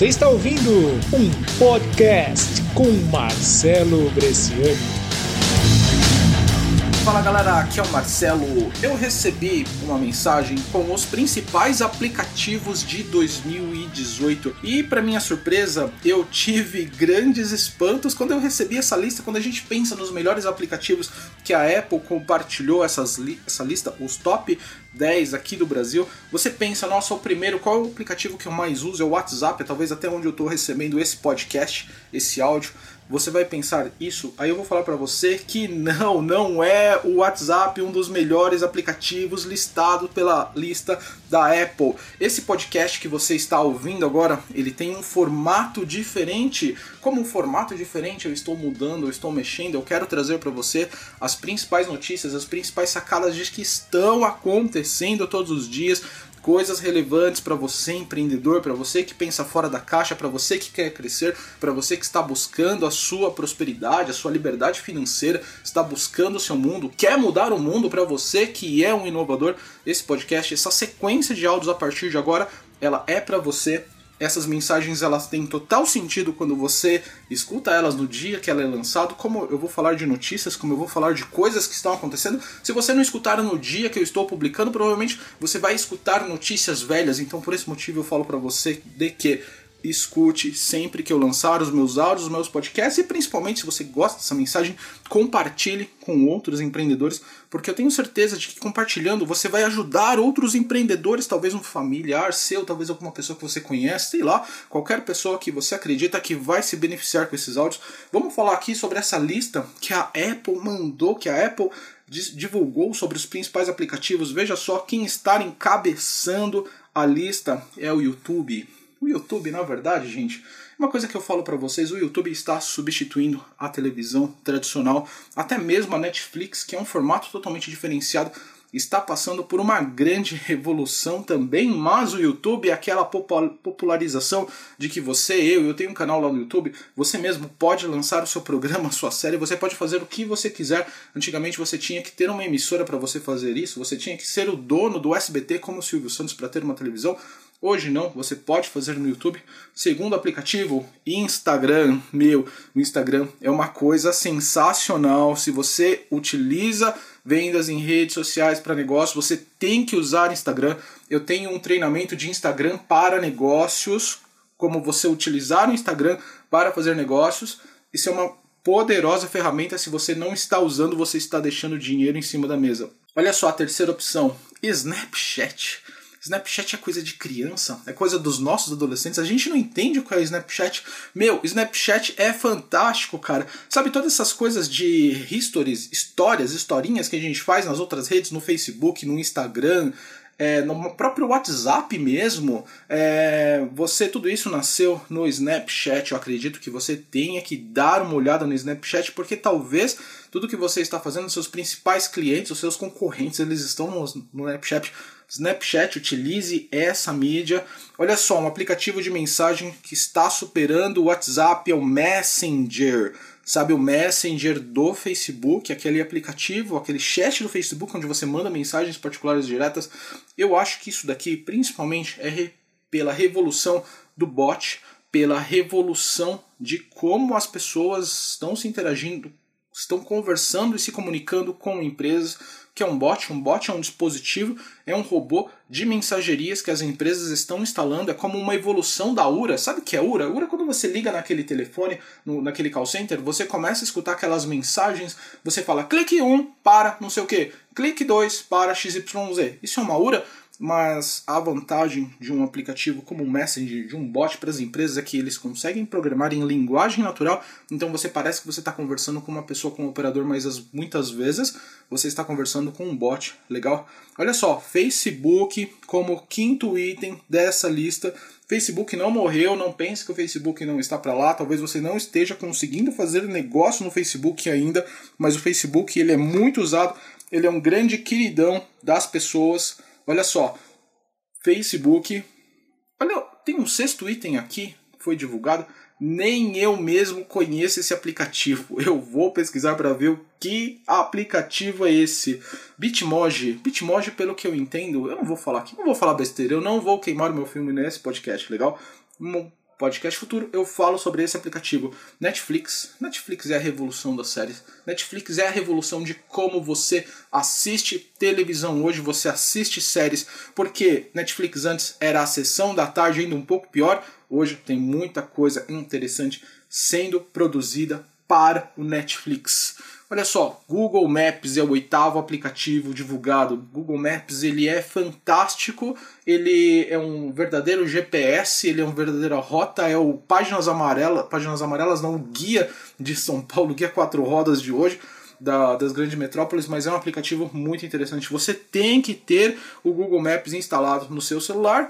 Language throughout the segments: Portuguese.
Você está ouvindo um podcast com Marcelo Bresciani. Fala galera, aqui é o Marcelo. Eu recebi uma mensagem com os principais aplicativos de 2018 e, para minha surpresa, eu tive grandes espantos quando eu recebi essa lista. Quando a gente pensa nos melhores aplicativos que a Apple compartilhou essas li essa lista, os top 10 aqui do Brasil, você pensa, nossa, o primeiro, qual é o aplicativo que eu mais uso? É o WhatsApp, é talvez até onde eu estou recebendo esse podcast, esse áudio você vai pensar isso, aí eu vou falar para você que não, não é o WhatsApp um dos melhores aplicativos listado pela lista da Apple. Esse podcast que você está ouvindo agora, ele tem um formato diferente. Como um formato diferente, eu estou mudando, eu estou mexendo, eu quero trazer para você as principais notícias, as principais sacadas de que estão acontecendo todos os dias coisas relevantes para você empreendedor, para você que pensa fora da caixa, para você que quer crescer, para você que está buscando a sua prosperidade, a sua liberdade financeira, está buscando o seu mundo, quer mudar o mundo para você que é um inovador. Esse podcast, essa sequência de áudios a partir de agora, ela é para você essas mensagens elas têm total sentido quando você escuta elas no dia que ela é lançado, como eu vou falar de notícias, como eu vou falar de coisas que estão acontecendo. Se você não escutar no dia que eu estou publicando, provavelmente você vai escutar notícias velhas. Então por esse motivo eu falo para você de que escute sempre que eu lançar os meus áudios, os meus podcasts e principalmente se você gosta dessa mensagem, compartilhe com outros empreendedores, porque eu tenho certeza de que compartilhando você vai ajudar outros empreendedores, talvez um familiar seu, talvez alguma pessoa que você conhece, sei lá, qualquer pessoa que você acredita que vai se beneficiar com esses áudios. Vamos falar aqui sobre essa lista que a Apple mandou, que a Apple divulgou sobre os principais aplicativos. Veja só quem está encabeçando a lista é o YouTube. O YouTube, na verdade, gente, uma coisa que eu falo para vocês, o YouTube está substituindo a televisão tradicional, até mesmo a Netflix, que é um formato totalmente diferenciado, está passando por uma grande revolução também, mas o YouTube é aquela popularização de que você, eu, eu tenho um canal lá no YouTube, você mesmo pode lançar o seu programa, sua série, você pode fazer o que você quiser. Antigamente você tinha que ter uma emissora para você fazer isso, você tinha que ser o dono do SBT como o Silvio Santos para ter uma televisão. Hoje não, você pode fazer no YouTube. Segundo aplicativo, Instagram. Meu, o Instagram é uma coisa sensacional. Se você utiliza vendas em redes sociais para negócio, você tem que usar Instagram. Eu tenho um treinamento de Instagram para negócios, como você utilizar o Instagram para fazer negócios. Isso é uma poderosa ferramenta. Se você não está usando, você está deixando dinheiro em cima da mesa. Olha só a terceira opção: Snapchat. Snapchat é coisa de criança, é coisa dos nossos adolescentes. A gente não entende o que é Snapchat. Meu, Snapchat é fantástico, cara. Sabe todas essas coisas de histories, histórias, historinhas que a gente faz nas outras redes, no Facebook, no Instagram, é, no próprio WhatsApp mesmo, é, você tudo isso nasceu no Snapchat. Eu acredito que você tenha que dar uma olhada no Snapchat, porque talvez tudo que você está fazendo, seus principais clientes, os seus concorrentes, eles estão no, no Snapchat Snapchat, utilize essa mídia. Olha só, um aplicativo de mensagem que está superando o WhatsApp é o Messenger. Sabe, o Messenger do Facebook, aquele aplicativo, aquele chat do Facebook onde você manda mensagens particulares diretas. Eu acho que isso daqui, principalmente, é re pela revolução do bot, pela revolução de como as pessoas estão se interagindo, estão conversando e se comunicando com empresas que é um bot. Um bot é um dispositivo, é um robô de mensagerias que as empresas estão instalando. É como uma evolução da URA. Sabe o que é URA? URA, quando você liga naquele telefone, no, naquele call center, você começa a escutar aquelas mensagens. Você fala clique 1 para não sei o que, clique 2 para XYZ. Isso é uma URA mas a vantagem de um aplicativo como o Messenger, de um bot para as empresas, é que eles conseguem programar em linguagem natural, então você parece que você está conversando com uma pessoa, com um operador, mas as, muitas vezes você está conversando com um bot. Legal? Olha só, Facebook como quinto item dessa lista. Facebook não morreu, não pense que o Facebook não está para lá. Talvez você não esteja conseguindo fazer negócio no Facebook ainda, mas o Facebook ele é muito usado, ele é um grande queridão das pessoas Olha só, Facebook. Olha, tem um sexto item aqui, foi divulgado. Nem eu mesmo conheço esse aplicativo. Eu vou pesquisar para ver o que aplicativo é esse. Bitmoji. Bitmoji, pelo que eu entendo, eu não vou falar aqui, não vou falar besteira, eu não vou queimar o meu filme nesse podcast, legal? Podcast Futuro, eu falo sobre esse aplicativo Netflix. Netflix é a revolução das séries. Netflix é a revolução de como você assiste televisão hoje, você assiste séries, porque Netflix antes era a sessão da tarde ainda um pouco pior, hoje tem muita coisa interessante sendo produzida para o Netflix. Olha só, Google Maps é o oitavo aplicativo divulgado. Google Maps ele é fantástico, ele é um verdadeiro GPS, ele é uma verdadeira rota, é o páginas amarelas, páginas amarelas não o guia de São Paulo, guia quatro rodas de hoje. Da, das grandes metrópoles, mas é um aplicativo muito interessante. Você tem que ter o Google Maps instalado no seu celular.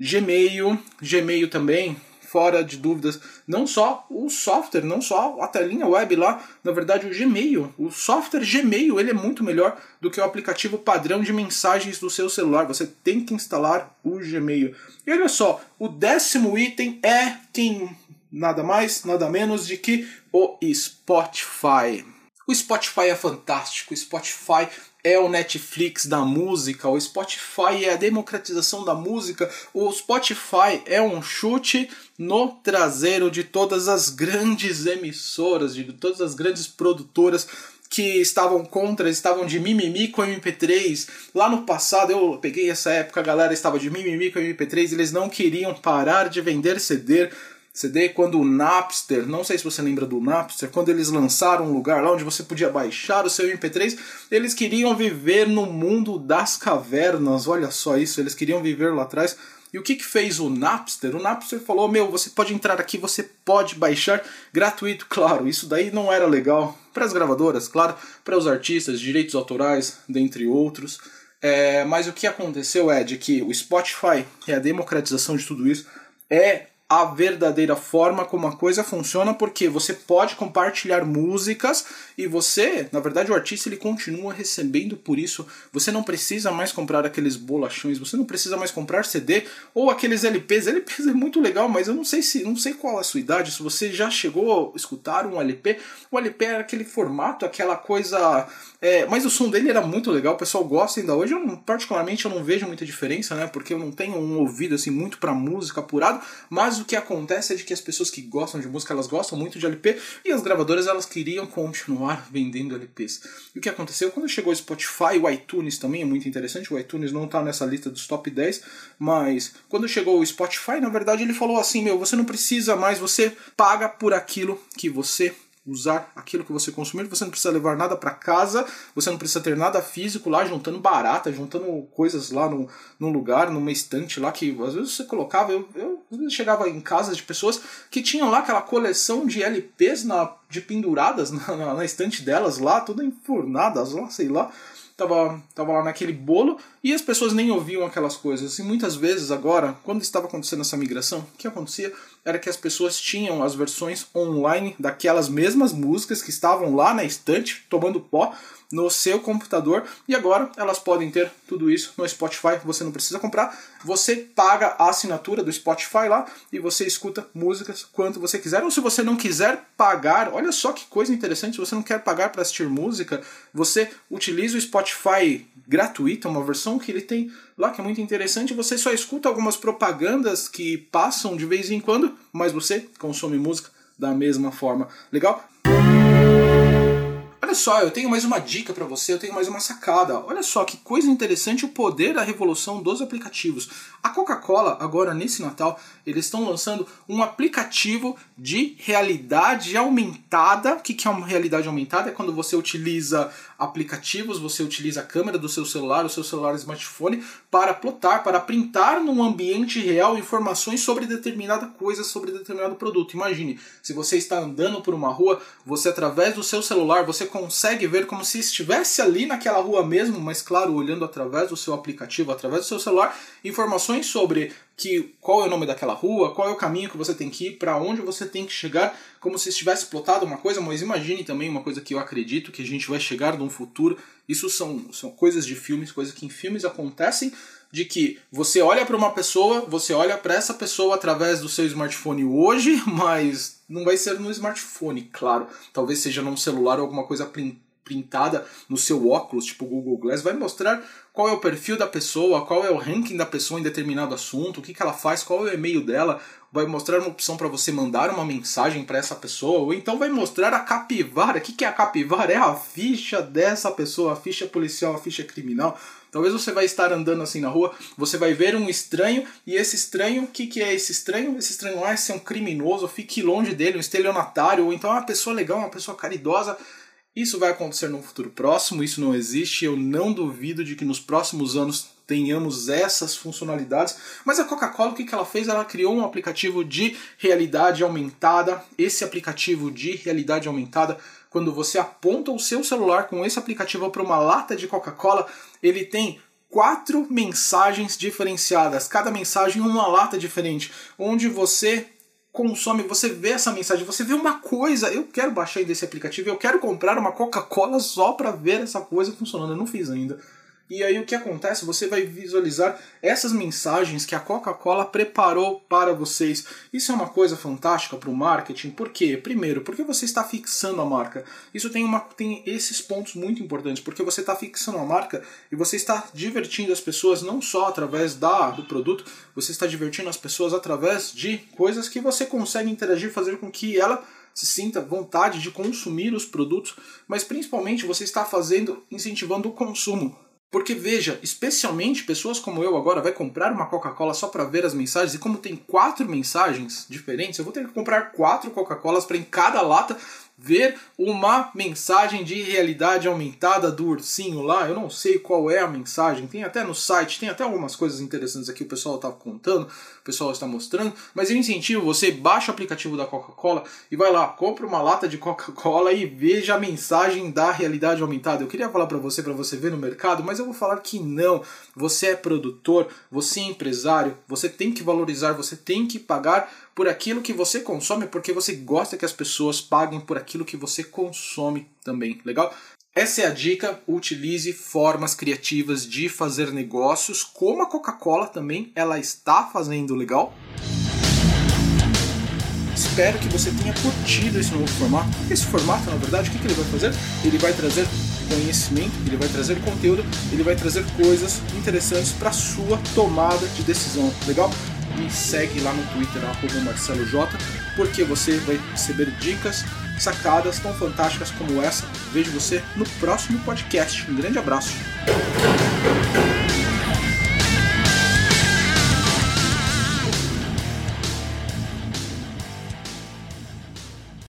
Gmail, Gmail também, fora de dúvidas, não só o software, não só a telinha web lá, na verdade o Gmail, o software Gmail, ele é muito melhor do que o aplicativo padrão de mensagens do seu celular. Você tem que instalar o Gmail. E olha só, o décimo item é quem nada mais, nada menos de que o Spotify. O Spotify é fantástico, o Spotify é o Netflix da música, o Spotify é a democratização da música, o Spotify é um chute no traseiro de todas as grandes emissoras, de todas as grandes produtoras que estavam contra, estavam de mimimi com MP3. Lá no passado, eu peguei essa época, a galera estava de mimimi com MP3, eles não queriam parar de vender CD, CD quando o Napster, não sei se você lembra do Napster, quando eles lançaram um lugar lá onde você podia baixar o seu MP3, eles queriam viver no mundo das cavernas, olha só isso, eles queriam viver lá atrás. E o que, que fez o Napster? O Napster falou: Meu, você pode entrar aqui, você pode baixar gratuito. Claro, isso daí não era legal para as gravadoras, claro, para os artistas, direitos autorais, dentre outros. É, mas o que aconteceu é de que o Spotify, é a democratização de tudo isso, é a verdadeira forma como a coisa funciona, porque você pode compartilhar músicas e você, na verdade, o artista ele continua recebendo por isso. Você não precisa mais comprar aqueles bolachões, você não precisa mais comprar CD ou aqueles LPs. LPs é muito legal, mas eu não sei se não sei qual é a sua idade, se você já chegou a escutar um LP. O LP era aquele formato, aquela coisa é, mas o som dele era muito legal, o pessoal gosta ainda hoje. Eu, particularmente, eu não vejo muita diferença, né? Porque eu não tenho um ouvido assim muito para música apurado. Mas o que acontece é de que as pessoas que gostam de música, elas gostam muito de LP e as gravadoras elas queriam continuar vendendo LPs. E o que aconteceu quando chegou o Spotify, o iTunes também é muito interessante. O iTunes não tá nessa lista dos top 10, mas quando chegou o Spotify, na verdade ele falou assim: "Meu, você não precisa mais, você paga por aquilo que você usar aquilo que você consumir, você não precisa levar nada para casa, você não precisa ter nada físico lá juntando barata, juntando coisas lá no, num lugar, numa estante lá que às vezes você colocava, eu, eu chegava em casas de pessoas que tinham lá aquela coleção de LPs na, de penduradas na, na, na estante delas lá, toda enfurnadas lá, sei lá. Tava, tava lá naquele bolo e as pessoas nem ouviam aquelas coisas. E muitas vezes agora, quando estava acontecendo essa migração, o que acontecia era que as pessoas tinham as versões online daquelas mesmas músicas que estavam lá na estante tomando pó no seu computador e agora elas podem ter tudo isso no Spotify. Você não precisa comprar, você paga a assinatura do Spotify lá e você escuta músicas quanto você quiser. Ou se você não quiser pagar, olha só que coisa interessante, se você não quer pagar para assistir música, você utiliza o Spotify gratuito, uma versão que ele tem lá que é muito interessante. Você só escuta algumas propagandas que passam de vez em quando, mas você consome música da mesma forma. Legal? Olha só, eu tenho mais uma dica para você, eu tenho mais uma sacada. Olha só que coisa interessante o poder da revolução dos aplicativos. A Coca-Cola, agora nesse Natal, eles estão lançando um aplicativo de realidade aumentada. O que é uma realidade aumentada? É quando você utiliza aplicativos, você utiliza a câmera do seu celular, o seu celular smartphone, para plotar, para printar num ambiente real informações sobre determinada coisa, sobre determinado produto. Imagine, se você está andando por uma rua, você através do seu celular, você consegue ver como se estivesse ali naquela rua mesmo, mas claro, olhando através do seu aplicativo, através do seu celular, informações sobre que qual é o nome daquela rua, qual é o caminho que você tem que ir, para onde você tem que chegar, como se estivesse plotado uma coisa, mas imagine também uma coisa que eu acredito que a gente vai chegar num futuro. Isso são, são coisas de filmes, coisas que em filmes acontecem, de que você olha para uma pessoa, você olha para essa pessoa através do seu smartphone hoje, mas não vai ser no smartphone, claro. Talvez seja num celular ou alguma coisa no seu óculos, tipo Google Glass, vai mostrar qual é o perfil da pessoa, qual é o ranking da pessoa em determinado assunto, o que, que ela faz, qual é o e-mail dela, vai mostrar uma opção para você mandar uma mensagem para essa pessoa, ou então vai mostrar a capivara. O que, que é a capivara? É a ficha dessa pessoa, a ficha policial, a ficha criminal. Talvez você vai estar andando assim na rua, você vai ver um estranho, e esse estranho, o que, que é esse estranho? Esse estranho esse é um criminoso, fique longe dele, um estelionatário, ou então é uma pessoa legal, uma pessoa caridosa. Isso vai acontecer no futuro próximo, isso não existe, eu não duvido de que nos próximos anos tenhamos essas funcionalidades. Mas a Coca-Cola, o que ela fez? Ela criou um aplicativo de realidade aumentada. Esse aplicativo de realidade aumentada, quando você aponta o seu celular com esse aplicativo para uma lata de Coca-Cola, ele tem quatro mensagens diferenciadas, cada mensagem uma lata diferente, onde você consome, você vê essa mensagem, você vê uma coisa, eu quero baixar desse aplicativo, eu quero comprar uma Coca-Cola só para ver essa coisa funcionando, eu não fiz ainda. E aí o que acontece? Você vai visualizar essas mensagens que a Coca-Cola preparou para vocês. Isso é uma coisa fantástica para o marketing. Por quê? Primeiro, porque você está fixando a marca. Isso tem, uma, tem esses pontos muito importantes, porque você está fixando a marca e você está divertindo as pessoas não só através da, do produto, você está divertindo as pessoas através de coisas que você consegue interagir, fazer com que ela se sinta vontade de consumir os produtos, mas principalmente você está fazendo, incentivando o consumo. Porque veja, especialmente pessoas como eu agora vai comprar uma Coca-Cola só para ver as mensagens e como tem quatro mensagens diferentes, eu vou ter que comprar quatro Coca-Colas para em cada lata ver uma mensagem de realidade aumentada do ursinho lá. Eu não sei qual é a mensagem, tem até no site, tem até algumas coisas interessantes aqui o pessoal está contando, o pessoal está mostrando, mas eu incentivo você, baixa o aplicativo da Coca-Cola e vai lá, compra uma lata de Coca-Cola e veja a mensagem da realidade aumentada. Eu queria falar para você, para você ver no mercado, mas eu vou falar que não. Você é produtor, você é empresário, você tem que valorizar, você tem que pagar por aquilo que você consome, porque você gosta que as pessoas paguem por aquilo que você consome também, legal? Essa é a dica, utilize formas criativas de fazer negócios, como a Coca-Cola também, ela está fazendo legal. Espero que você tenha curtido esse novo formato. Esse formato, na verdade, o que, ele vai fazer? Ele vai trazer conhecimento, ele vai trazer conteúdo, ele vai trazer coisas interessantes para sua tomada de decisão. Legal? Me segue lá no Twitter, MarceloJ, porque você vai receber dicas, sacadas tão fantásticas como essa. Vejo você no próximo podcast. Um grande abraço.